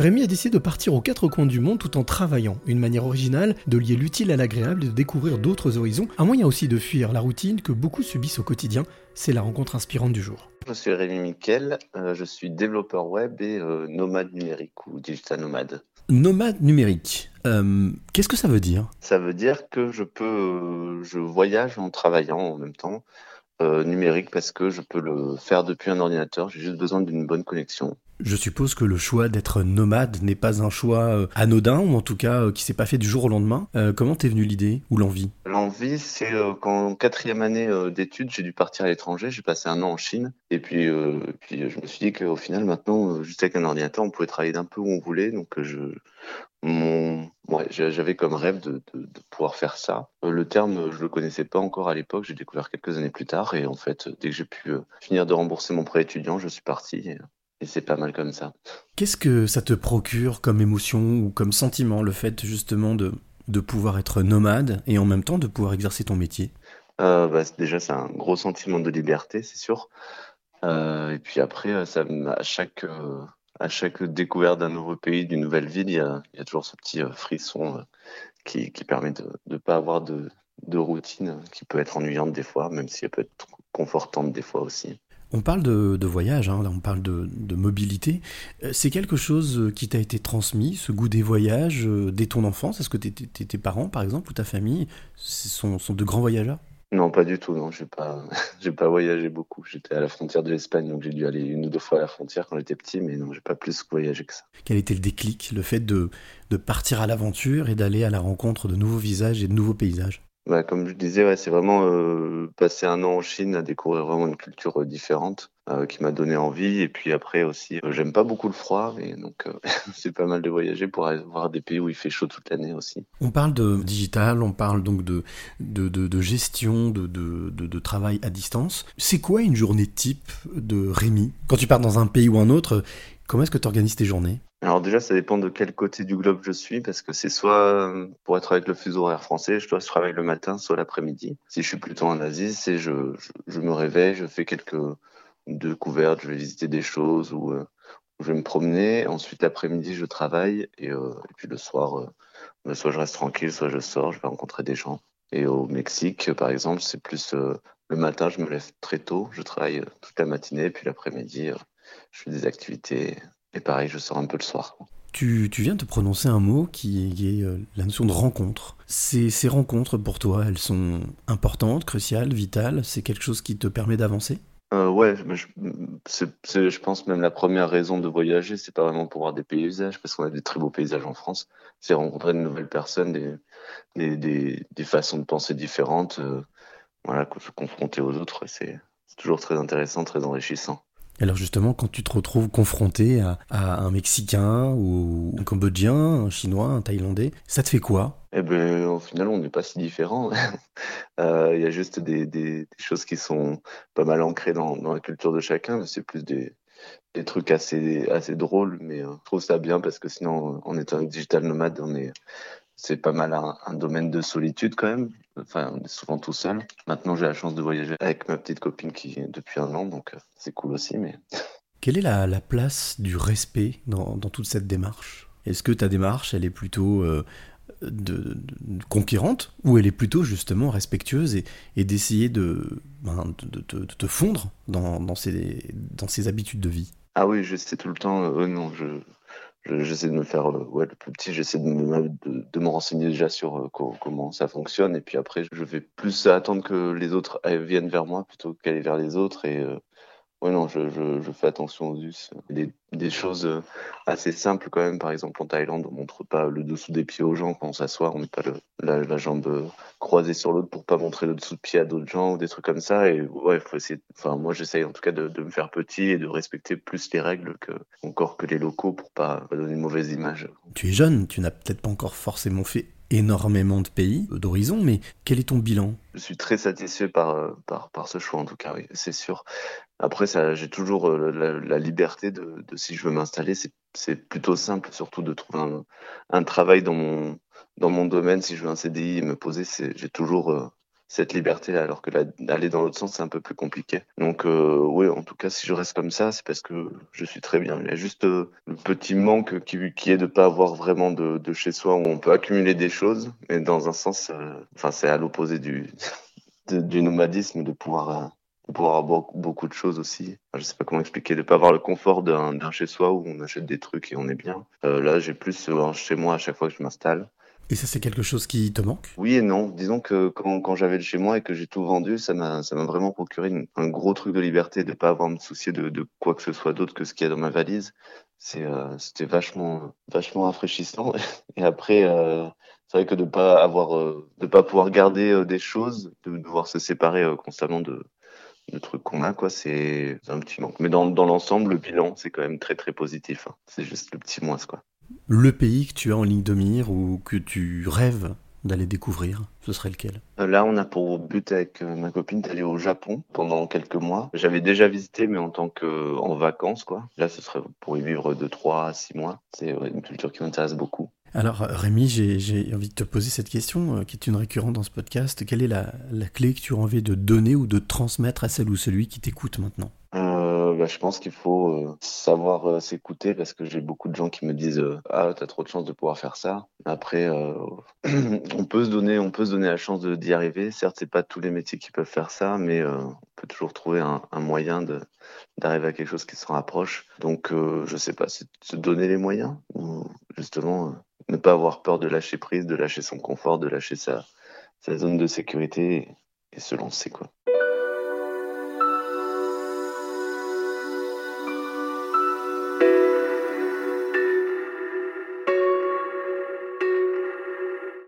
Rémi a décidé de partir aux quatre coins du monde tout en travaillant. Une manière originale de lier l'utile à l'agréable et de découvrir d'autres horizons. Un moyen aussi de fuir la routine que beaucoup subissent au quotidien. C'est la rencontre inspirante du jour. Je suis Rémi Miquel, euh, je suis développeur web et euh, nomade numérique ou digital nomade. Nomade numérique, euh, qu'est-ce que ça veut dire? Ça veut dire que je peux, je voyage en travaillant en même temps. Numérique parce que je peux le faire depuis un ordinateur, j'ai juste besoin d'une bonne connexion. Je suppose que le choix d'être nomade n'est pas un choix euh, anodin, ou en tout cas euh, qui s'est pas fait du jour au lendemain. Euh, comment t'es venu l'idée ou l'envie? L'envie, c'est qu'en quatrième année d'études, j'ai dû partir à l'étranger. J'ai passé un an en Chine. Et puis, puis je me suis dit qu'au final, maintenant, juste avec un ordinateur, on pouvait travailler d'un peu où on voulait. Donc, je, mon, j'avais comme rêve de, de, de, pouvoir faire ça. Le terme, je le connaissais pas encore à l'époque. J'ai découvert quelques années plus tard. Et en fait, dès que j'ai pu finir de rembourser mon prêt étudiant, je suis parti. Et, c'est pas mal comme ça. Qu'est-ce que ça te procure comme émotion ou comme sentiment, le fait justement de, de pouvoir être nomade et en même temps de pouvoir exercer ton métier? Euh, bah, Déjà, c'est un gros sentiment de liberté, c'est sûr. Euh, et puis après, euh, ça, à, chaque, euh, à chaque découverte d'un nouveau pays, d'une nouvelle ville, il y a, toujours ce petit euh, frisson qui, qui permet de ne pas avoir de, routine qui peut être ennuyante des fois, même si elle peut être confortante des fois aussi. On parle de, voyage, hein, on parle de, mobilité. Euh, c'est quelque chose qui t'a été transmis, ce goût des voyages, euh, dès ton enfance? Est-ce que tes parents, par exemple, ou ta famille sont, de grands voyageurs? Non, pas du tout. Non, j'ai pas, j'ai pas voyagé beaucoup. J'étais à la frontière de l'Espagne, donc j'ai dû aller une ou deux fois à la frontière quand j'étais petit, mais non, j'ai pas plus voyagé que ça. Quel était le déclic, le fait de, de partir à l'aventure et d'aller à la rencontre de nouveaux visages et de nouveaux paysages? Bah, comme je disais, c'est vraiment euh, passer un an en Chine à découvrir vraiment une culture euh, différente euh, qui m'a donné envie. Et puis après aussi, j'aime pas beaucoup le froid, mais donc c'est pas mal de voyager pour aller voir des pays où il fait chaud toute l'année aussi. On parle de digital, on parle donc de, gestion, de, de, travail à distance. C'est quoi une journée type de Rémi? Quand tu pars dans un pays ou un autre, comment est-ce que tu organises tes journées? Alors déjà, ça dépend de quel côté du globe je suis, parce que c'est soit, pour être avec le fuseau horaire français, je dois travailler le matin, soit l'après-midi. Si je suis plutôt en Asie, c'est je, je, me réveille, je fais quelques découvertes, je vais visiter des choses ou euh, je vais me promener. Ensuite, l'après-midi, je travaille et, euh, puis le soir, euh, soit je reste tranquille, soit je sors, je vais rencontrer des gens. Et au Mexique, par exemple, c'est plus euh, le matin, je me lève très tôt, je travaille toute la matinée, puis l'après-midi, je fais des activités et pareil, je sors un peu le soir. Tu, tu viens de prononcer un mot qui est euh, la notion de rencontre. Ces, ces rencontres, pour toi, elles sont importantes, cruciales, vitales? C'est quelque chose qui te permet d'avancer? Euh, ouais, je, je pense même la première raison de voyager, c'est pas vraiment pour voir des paysages, parce qu'on a des très beaux paysages en France. C'est rencontrer de nouvelles personnes, des, des, des, des façons de penser différentes, euh, voilà, se confronter aux autres, c'est toujours très intéressant, très enrichissant. Alors justement, quand tu te retrouves confronté à, un Mexicain ou un Cambodgien, un Chinois, un Thaïlandais, ça te fait quoi? Eh ben, au final, on n'est pas si différents. Euh, il y a juste des, choses qui sont pas mal ancrées dans, la culture de chacun, c'est plus des, trucs assez assez drôles. Mais euh, je trouve ça bien parce que sinon, en étant digital nomade, on est c'est pas mal un, un, domaine de solitude quand même. Enfin, on est souvent tout seul. Maintenant, j'ai la chance de voyager avec ma petite copine qui est depuis un an, donc euh, c'est cool aussi. Mais quelle est la, la place du respect dans, dans, toute cette démarche? Est-ce que ta démarche, elle est plutôt euh, de, de, conquérante ou elle est plutôt justement respectueuse et, et d'essayer de, ben, de, de, te fondre dans, dans, ces, dans ces habitudes de vie? Ah oui, je sais tout le temps. Euh, non, je j'essaie de me faire euh, ouais le plus petit j'essaie de me de, de me renseigner déjà sur euh, co comment ça fonctionne. Et puis après je vais plus attendre que les autres viennent vers moi plutôt qu'aller vers les autres. Et euh, Ouais, non, je, je, je, fais attention aux us. Des, des, choses euh, assez simples quand même. Par exemple, en Thaïlande, on montre pas le dessous des pieds aux gens quand on s'assoit. On met pas le, la, jambe croisée sur l'autre pour pas montrer le dessous de pied à d'autres gens ou des trucs comme ça. Et ouais, faut essayer. Enfin, moi, j'essaye en tout cas de, de, me faire petit et de respecter plus les règles que encore que les locaux pour pas donner une mauvaise image. Tu es jeune, tu n'as peut-être pas encore forcément fait énormément de pays, d'horizons, mais quel est ton bilan? Je suis très satisfait par, par, par ce choix, en tout cas, c'est sûr. Après, j'ai toujours euh, la, liberté de, de, si je veux m'installer, c'est plutôt simple, surtout de trouver un, un, travail dans mon, dans mon domaine. Si je veux un CDI et me poser, j'ai toujours, euh, cette liberté alors que d'aller dans l'autre sens c'est un peu plus compliqué donc euh, oui en tout cas si je reste comme ça c'est parce que je suis très bien il y a juste euh, le petit manque qui, est de pas avoir vraiment de, chez soi où on peut accumuler des choses mais dans un sens euh, enfin c'est à l'opposé du du nomadisme de pouvoir avoir beaucoup de choses aussi. je sais pas comment expliquer, de pas avoir le confort d'un chez soi où on achète des trucs et on est bien. là, j'ai plus chez moi à chaque fois que je m'installe. Et ça, c'est quelque chose qui te manque? Oui et non. Disons que quand, j'avais le chez moi et que j'ai tout vendu, ça m'a vraiment procuré un gros truc de liberté, de pas avoir à me soucier de, quoi que ce soit d'autre que ce qu'il y a dans ma valise. Euh, c'était vachement vachement rafraîchissant. Et après, euh, c'est vrai que de pas avoir euh, pas pouvoir garder euh, des choses, de devoir se séparer constamment de de trucs qu'on a, c'est un petit manque. Mais dans, dans l'ensemble, le bilan, c'est quand même très très positif. Hein. C'est juste le petit moins, quoi le pays que tu as en ligne de mire ou que tu rêves d'aller découvrir, ce serait lequel? Euh, Là, on a pour but avec euh, ma copine d'aller au Japon pendant quelques mois. J'avais déjà visité, mais en tant que en vacances, quoi. Là, ce serait pour y vivre de 3 à 6 mois. C'est une culture qui m'intéresse beaucoup. Alors Rémi, j'ai envie de te poser cette question euh, qui est une récurrente dans ce podcast. Quelle est la, la, clé que tu as envie de donner ou de transmettre à celle ou celui qui t'écoute maintenant? Bah, je pense qu'il faut euh, savoir euh, s'écouter parce que j'ai beaucoup de gens qui me disent euh, ah t'as trop de chance de pouvoir faire ça. Après on peut se donner on peut se donner la chance d'y arriver. Certes c'est pas tous les métiers qui peuvent faire ça, mais on peut toujours trouver un, moyen d'arriver à quelque chose qui s'en rapproche. Donc je sais pas, c'est se donner les moyens ou justement ne pas avoir peur de lâcher prise, de lâcher son confort, de lâcher sa sa zone de sécurité et, et se lancer quoi.